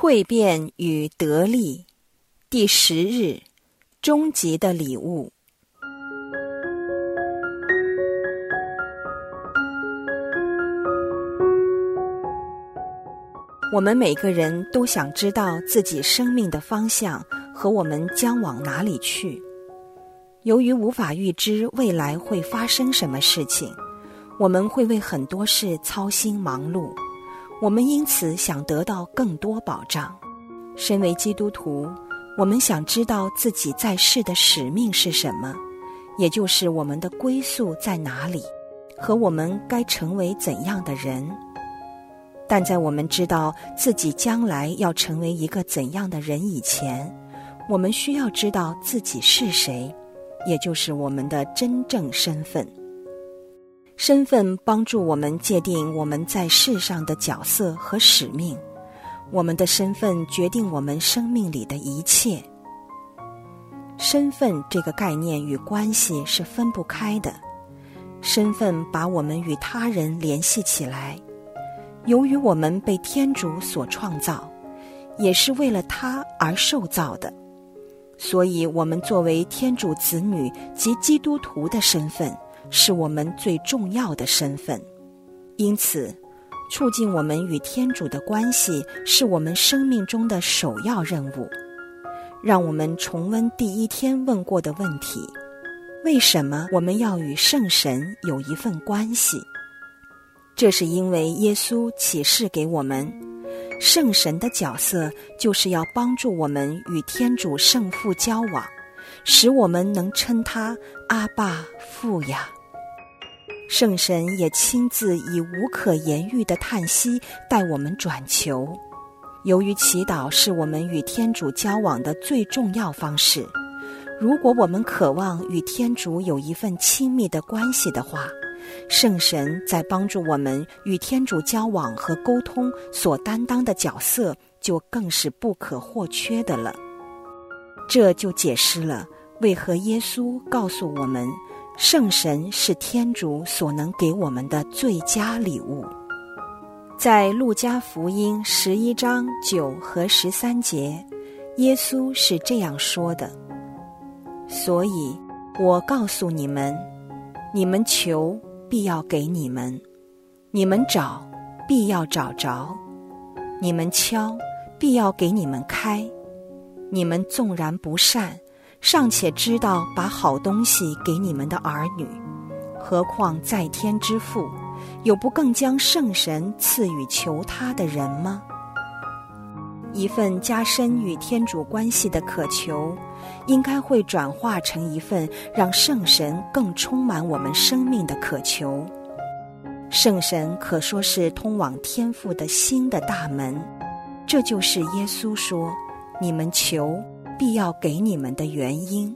蜕变与得力，第十日，终极的礼物。我们每个人都想知道自己生命的方向和我们将往哪里去。由于无法预知未来会发生什么事情，我们会为很多事操心忙碌。我们因此想得到更多保障。身为基督徒，我们想知道自己在世的使命是什么，也就是我们的归宿在哪里，和我们该成为怎样的人。但在我们知道自己将来要成为一个怎样的人以前，我们需要知道自己是谁，也就是我们的真正身份。身份帮助我们界定我们在世上的角色和使命。我们的身份决定我们生命里的一切。身份这个概念与关系是分不开的。身份把我们与他人联系起来。由于我们被天主所创造，也是为了他而受造的，所以，我们作为天主子女及基督徒的身份，是我们最重要的身份。因此，促进我们与天主的关系，是我们生命中的首要任务。让我们重温第一天问过的问题：为什么我们要与圣神有一份关系？这是因为耶稣启示给我们，圣神的角色就是要帮助我们与天主圣父交往，使我们能称他阿爸父呀。圣神也亲自以无可言喻的叹息带我们转求。由于祈祷是我们与天主交往的最重要方式，如果我们渴望与天主有一份亲密的关系的话。圣神在帮助我们与天主交往和沟通所担当的角色，就更是不可或缺的了。这就解释了为何耶稣告诉我们，圣神是天主所能给我们的最佳礼物。在路加福音十一章九和十三节，耶稣是这样说的：“所以我告诉你们，你们求。”必要给你们，你们找，必要找着；你们敲，必要给你们开。你们纵然不善，尚且知道把好东西给你们的儿女，何况在天之父，有不更将圣神赐予求他的人吗？一份加深与天主关系的渴求。应该会转化成一份让圣神更充满我们生命的渴求。圣神可说是通往天父的新的大门，这就是耶稣说：“你们求，必要给你们的原因。”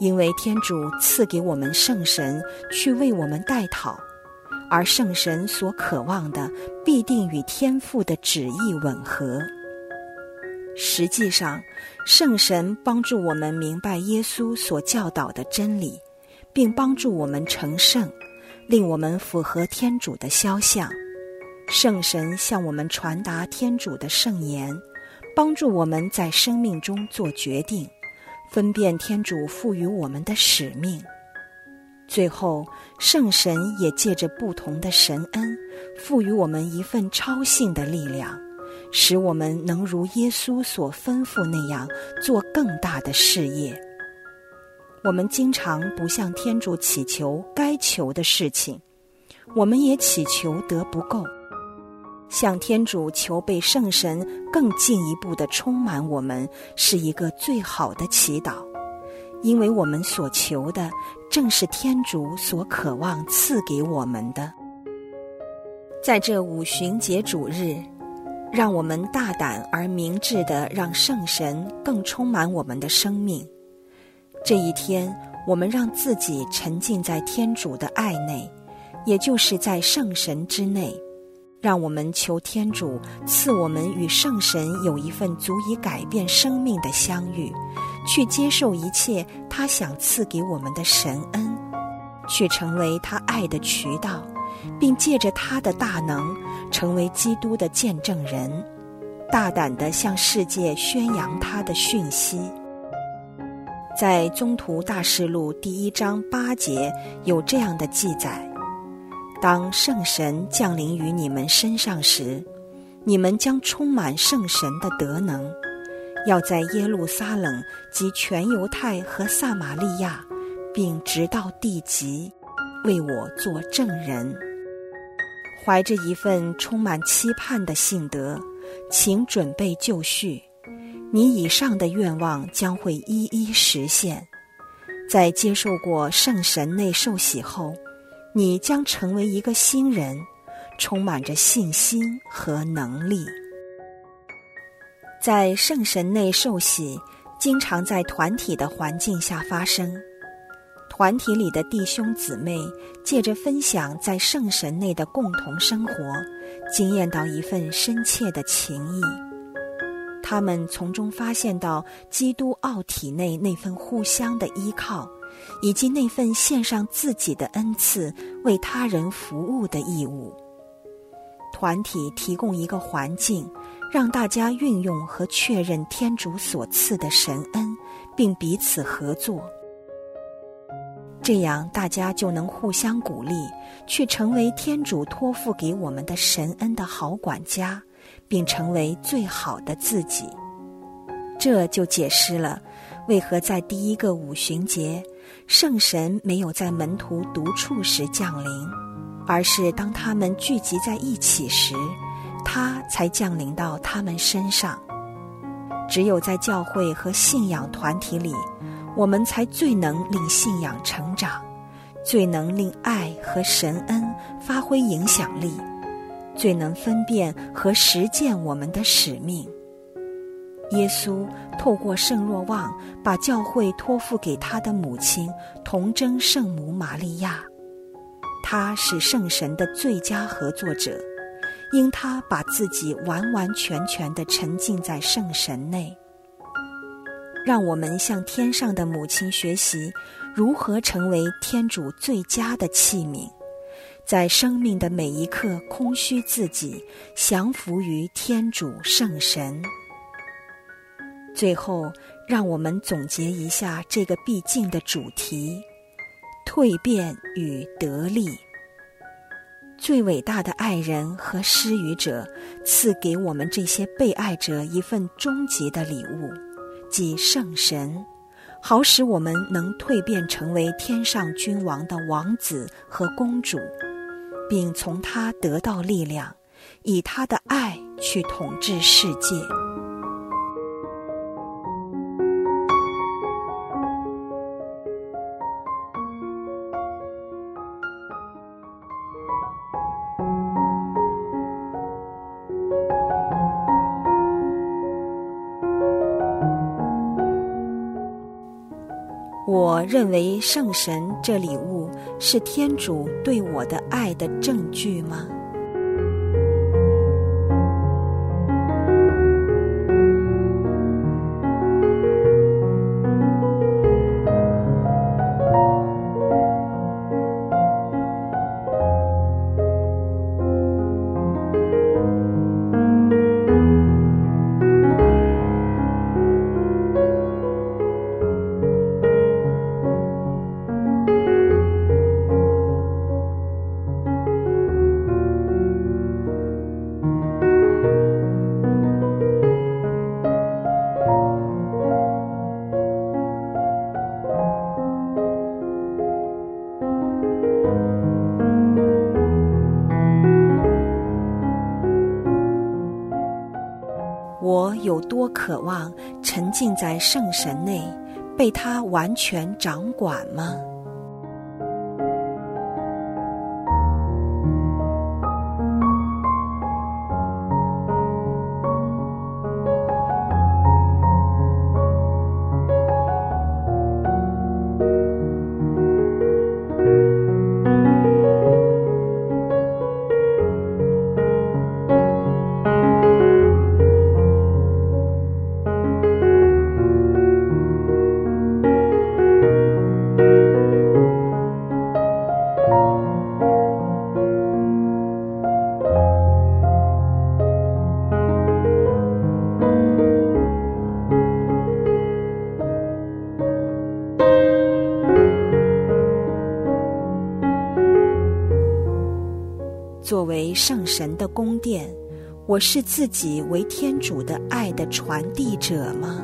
因为天主赐给我们圣神去为我们代祷，而圣神所渴望的必定与天父的旨意吻合。实际上，圣神帮助我们明白耶稣所教导的真理，并帮助我们成圣，令我们符合天主的肖像。圣神向我们传达天主的圣言，帮助我们在生命中做决定，分辨天主赋予我们的使命。最后，圣神也借着不同的神恩，赋予我们一份超性的力量。使我们能如耶稣所吩咐那样做更大的事业。我们经常不向天主祈求该求的事情，我们也祈求得不够。向天主求被圣神更进一步的充满我们，是一个最好的祈祷，因为我们所求的正是天主所渴望赐给我们的。在这五旬节主日。让我们大胆而明智的让圣神更充满我们的生命。这一天，我们让自己沉浸在天主的爱内，也就是在圣神之内。让我们求天主赐我们与圣神有一份足以改变生命的相遇，去接受一切他想赐给我们的神恩，去成为他爱的渠道。并借着他的大能，成为基督的见证人，大胆地向世界宣扬他的讯息。在《中途大事录》第一章八节有这样的记载：当圣神降临于你们身上时，你们将充满圣神的德能，要在耶路撒冷及全犹太和撒玛利亚，并直到地极，为我做证人。怀着一份充满期盼的信德，请准备就绪。你以上的愿望将会一一实现。在接受过圣神内受洗后，你将成为一个新人，充满着信心和能力。在圣神内受洗，经常在团体的环境下发生。团体里的弟兄姊妹借着分享在圣神内的共同生活，经验到一份深切的情谊。他们从中发现到基督奥体内那份互相的依靠，以及那份献上自己的恩赐为他人服务的义务。团体提供一个环境，让大家运用和确认天主所赐的神恩，并彼此合作。这样，大家就能互相鼓励，去成为天主托付给我们的神恩的好管家，并成为最好的自己。这就解释了为何在第一个五旬节，圣神没有在门徒独处时降临，而是当他们聚集在一起时，他才降临到他们身上。只有在教会和信仰团体里。我们才最能令信仰成长，最能令爱和神恩发挥影响力，最能分辨和实践我们的使命。耶稣透过圣若望，把教会托付给他的母亲童真圣母玛利亚，他是圣神的最佳合作者，因他把自己完完全全的沉浸在圣神内。让我们向天上的母亲学习，如何成为天主最佳的器皿，在生命的每一刻空虚自己，降服于天主圣神。最后，让我们总结一下这个必经的主题：蜕变与得力。最伟大的爱人和施予者，赐给我们这些被爱者一份终极的礼物。即圣神，好使我们能蜕变成为天上君王的王子和公主，并从他得到力量，以他的爱去统治世界。认为圣神这礼物是天主对我的爱的证据吗？沉浸在圣神内，被他完全掌管吗？作为圣神的宫殿，我是自己为天主的爱的传递者吗？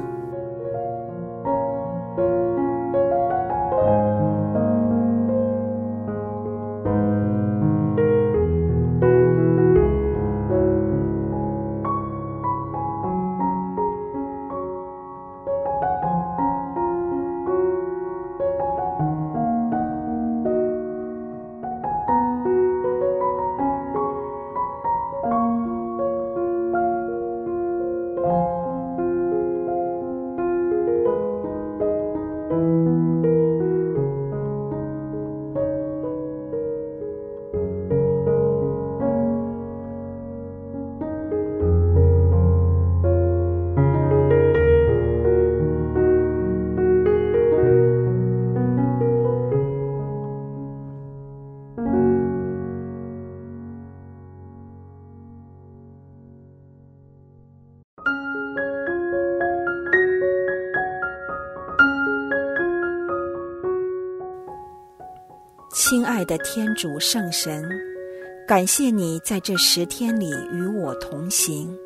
的天主圣神，感谢你在这十天里与我同行，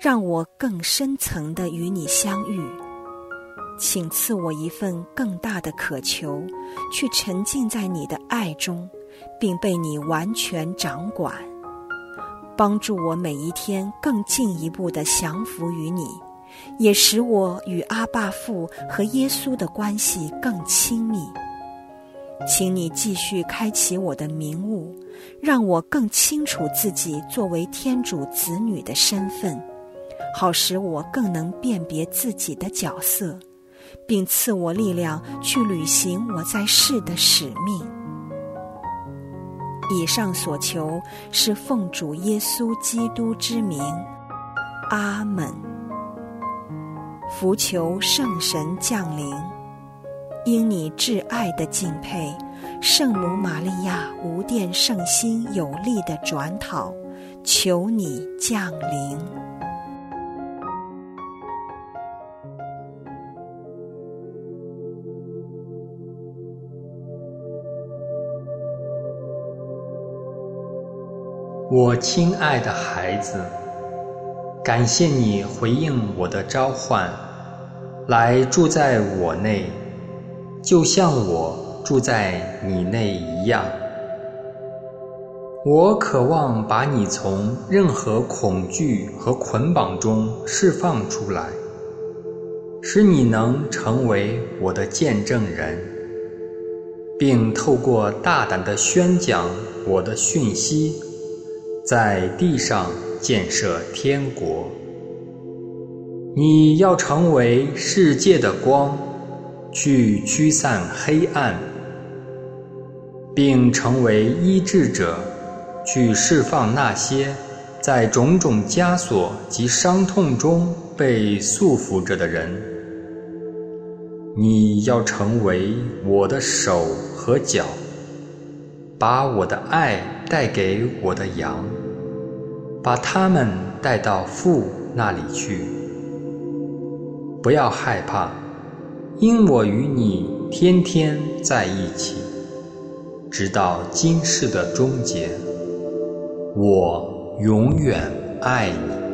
让我更深层的与你相遇。请赐我一份更大的渴求，去沉浸在你的爱中，并被你完全掌管，帮助我每一天更进一步的降服于你，也使我与阿爸父和耶稣的关系更亲密。请你继续开启我的明悟，让我更清楚自己作为天主子女的身份，好使我更能辨别自己的角色，并赐我力量去履行我在世的使命。以上所求是奉主耶稣基督之名，阿门。福求圣神降临。因你挚爱的敬佩，圣母玛利亚无殿圣心有力的转讨，求你降临。我亲爱的孩子，感谢你回应我的召唤，来住在我内。就像我住在你内一样，我渴望把你从任何恐惧和捆绑中释放出来，使你能成为我的见证人，并透过大胆的宣讲我的讯息，在地上建设天国。你要成为世界的光。去驱散黑暗，并成为医治者，去释放那些在种种枷锁及伤痛中被束缚着的人。你要成为我的手和脚，把我的爱带给我的羊，把他们带到父那里去。不要害怕。因我与你天天在一起，直到今世的终结，我永远爱你。